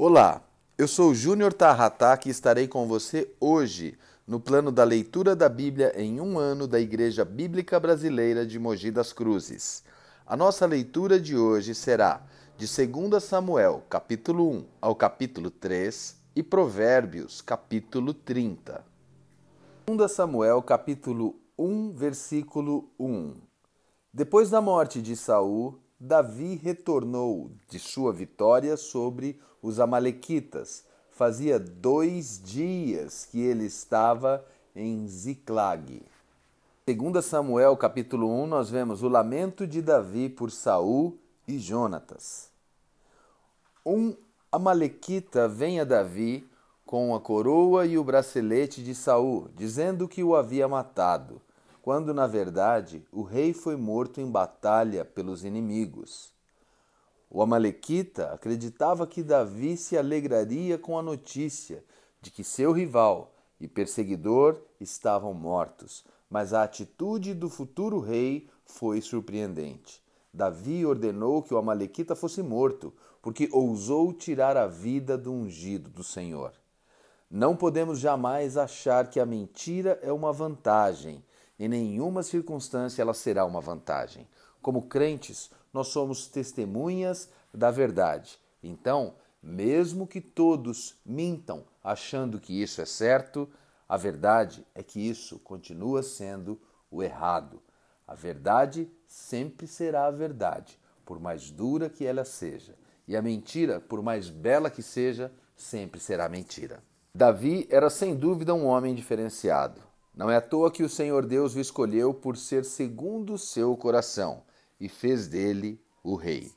Olá, eu sou Júnior Tarratá e estarei com você hoje no plano da leitura da Bíblia em um ano da Igreja Bíblica Brasileira de Mogi das Cruzes. A nossa leitura de hoje será de 2 Samuel, capítulo 1 ao capítulo 3 e Provérbios, capítulo 30. 2 Samuel, capítulo 1, versículo 1. Depois da morte de Saul, Davi retornou de sua vitória sobre os Amalequitas. Fazia dois dias que ele estava em Ziclag. Segundo Samuel capítulo 1, nós vemos o lamento de Davi por Saul e Jonatas. Um Amalequita vem a Davi com a coroa e o bracelete de Saul, dizendo que o havia matado quando na verdade o rei foi morto em batalha pelos inimigos. O Amalequita acreditava que Davi se alegraria com a notícia de que seu rival e perseguidor estavam mortos, mas a atitude do futuro rei foi surpreendente. Davi ordenou que o Amalequita fosse morto, porque ousou tirar a vida do ungido do Senhor. Não podemos jamais achar que a mentira é uma vantagem em nenhuma circunstância ela será uma vantagem. Como crentes, nós somos testemunhas da verdade. Então, mesmo que todos mintam achando que isso é certo, a verdade é que isso continua sendo o errado. A verdade sempre será a verdade, por mais dura que ela seja. E a mentira, por mais bela que seja, sempre será mentira. Davi era sem dúvida um homem diferenciado. Não é à toa que o Senhor Deus o escolheu por ser segundo o seu coração e fez dele o rei.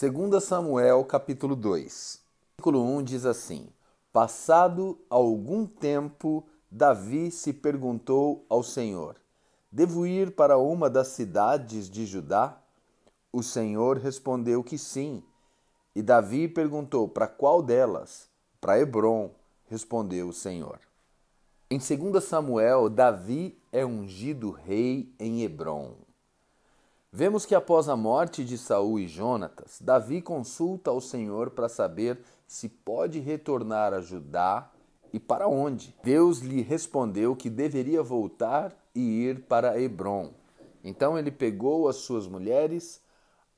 2 Samuel capítulo 2, versículo 1 diz assim: Passado algum tempo, Davi se perguntou ao Senhor: Devo ir para uma das cidades de Judá? O Senhor respondeu que sim. E Davi perguntou: Para qual delas? Para Hebron, respondeu o Senhor. Em 2 Samuel, Davi é ungido rei em Hebron. Vemos que após a morte de Saul e Jonatas, Davi consulta ao Senhor para saber se pode retornar a Judá e para onde. Deus lhe respondeu que deveria voltar e ir para Hebron. Então ele pegou as suas mulheres,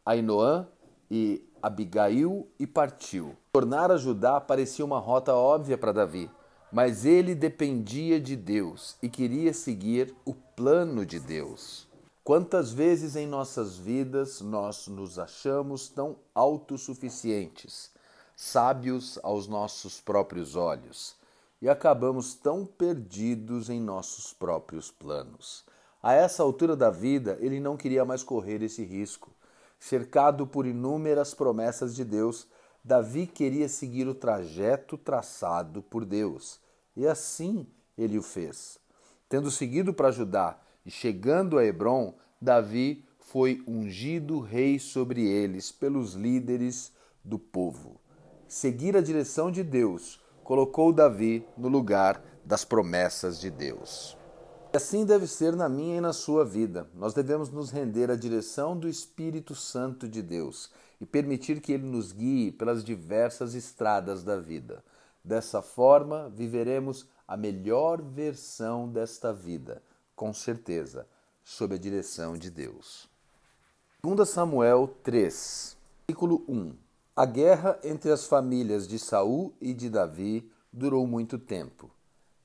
Ainoã e Abigail, e partiu. Tornar a Judá parecia uma rota óbvia para Davi mas ele dependia de Deus e queria seguir o plano de Deus. Quantas vezes em nossas vidas nós nos achamos tão autossuficientes, sábios aos nossos próprios olhos, e acabamos tão perdidos em nossos próprios planos. A essa altura da vida, ele não queria mais correr esse risco. Cercado por inúmeras promessas de Deus, Davi queria seguir o trajeto traçado por Deus e assim ele o fez. Tendo seguido para Judá e chegando a Hebron, Davi foi ungido rei sobre eles pelos líderes do povo. Seguir a direção de Deus colocou Davi no lugar das promessas de Deus. Assim deve ser na minha e na sua vida. Nós devemos nos render à direção do Espírito Santo de Deus e permitir que ele nos guie pelas diversas estradas da vida. Dessa forma, viveremos a melhor versão desta vida, com certeza, sob a direção de Deus. 2 Samuel 3, versículo 1. A guerra entre as famílias de Saul e de Davi durou muito tempo.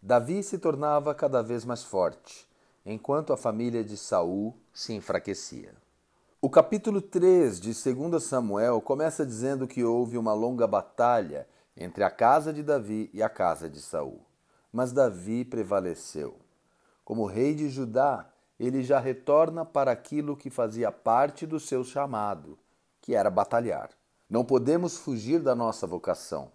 Davi se tornava cada vez mais forte, enquanto a família de Saul se enfraquecia. O capítulo 3 de 2 Samuel começa dizendo que houve uma longa batalha entre a casa de Davi e a casa de Saul. Mas Davi prevaleceu. Como rei de Judá, ele já retorna para aquilo que fazia parte do seu chamado, que era batalhar. Não podemos fugir da nossa vocação.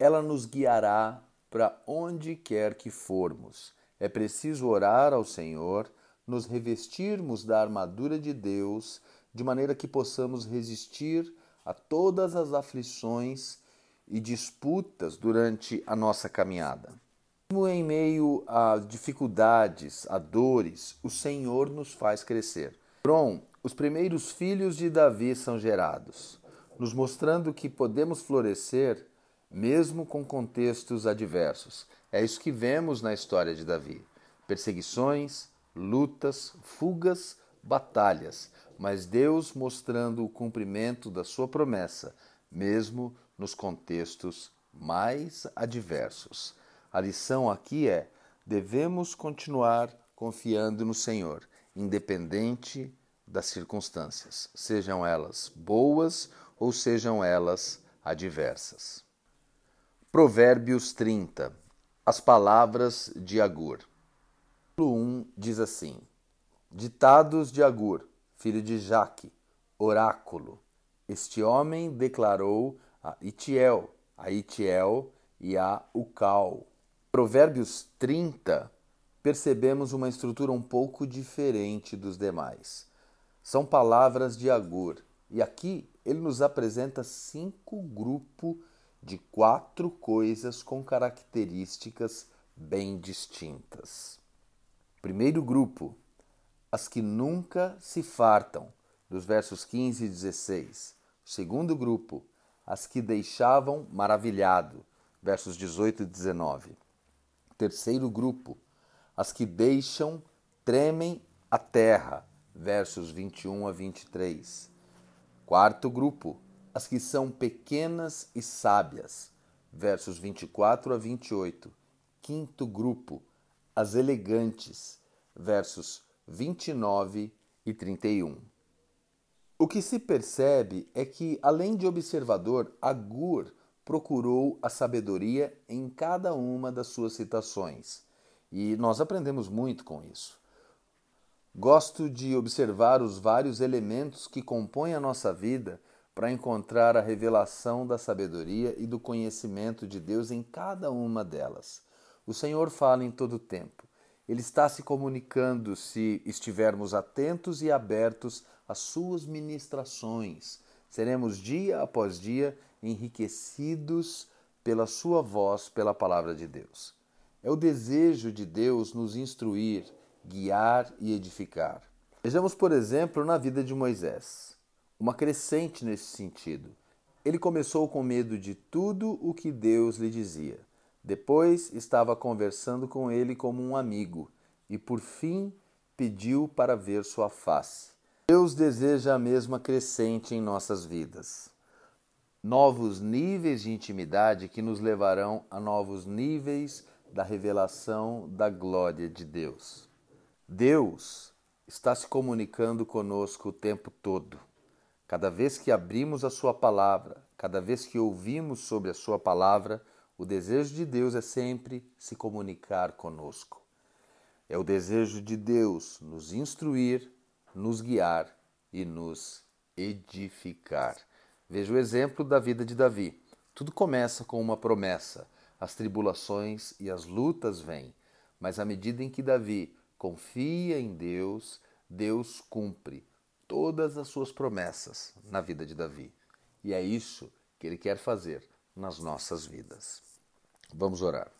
Ela nos guiará para onde quer que formos. É preciso orar ao Senhor, nos revestirmos da armadura de Deus, de maneira que possamos resistir a todas as aflições e disputas durante a nossa caminhada. Mesmo em meio a dificuldades, a dores, o Senhor nos faz crescer. Brom, os primeiros filhos de Davi são gerados, nos mostrando que podemos florescer mesmo com contextos adversos. É isso que vemos na história de Davi: perseguições, lutas, fugas, batalhas, mas Deus mostrando o cumprimento da sua promessa, mesmo nos contextos mais adversos. A lição aqui é: devemos continuar confiando no Senhor, independente das circunstâncias, sejam elas boas ou sejam elas adversas. Provérbios 30 As palavras de Agur. 1 diz assim: Ditados de Agur, filho de Jaque, oráculo. Este homem declarou a Itiel, a Itiel e a Ucal. Provérbios 30 percebemos uma estrutura um pouco diferente dos demais. São palavras de Agur, e aqui ele nos apresenta cinco grupos de quatro coisas com características bem distintas. Primeiro grupo, as que nunca se fartam, dos versos 15 e 16. Segundo grupo, as que deixavam maravilhado, versos 18 e 19. Terceiro grupo, as que deixam tremem a terra, versos 21 a 23. Quarto grupo, as que são pequenas e sábias, versos 24 a 28. Quinto grupo, as elegantes, versos 29 e 31. O que se percebe é que, além de observador, Agur procurou a sabedoria em cada uma das suas citações. E nós aprendemos muito com isso. Gosto de observar os vários elementos que compõem a nossa vida para encontrar a revelação da sabedoria e do conhecimento de Deus em cada uma delas. O Senhor fala em todo o tempo. Ele está se comunicando se estivermos atentos e abertos às suas ministrações. Seremos dia após dia enriquecidos pela sua voz, pela palavra de Deus. É o desejo de Deus nos instruir, guiar e edificar. Vejamos, por exemplo, na vida de Moisés, uma crescente nesse sentido. Ele começou com medo de tudo o que Deus lhe dizia. Depois estava conversando com ele como um amigo e, por fim, pediu para ver sua face. Deus deseja a mesma crescente em nossas vidas. Novos níveis de intimidade que nos levarão a novos níveis da revelação da glória de Deus. Deus está se comunicando conosco o tempo todo. Cada vez que abrimos a Sua palavra, cada vez que ouvimos sobre a Sua palavra, o desejo de Deus é sempre se comunicar conosco. É o desejo de Deus nos instruir, nos guiar e nos edificar. Veja o exemplo da vida de Davi. Tudo começa com uma promessa. As tribulações e as lutas vêm, mas à medida em que Davi confia em Deus, Deus cumpre todas as suas promessas na vida de Davi. E é isso que ele quer fazer nas nossas vidas. Vamos orar.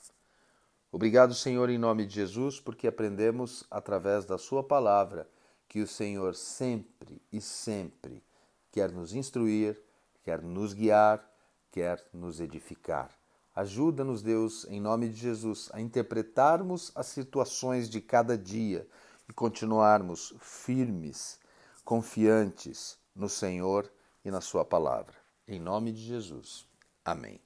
Obrigado, Senhor, em nome de Jesus, porque aprendemos através da Sua palavra que o Senhor sempre e sempre quer nos instruir, quer nos guiar, quer nos edificar. Ajuda-nos, Deus, em nome de Jesus, a interpretarmos as situações de cada dia e continuarmos firmes, confiantes no Senhor e na Sua palavra. Em nome de Jesus. Amém.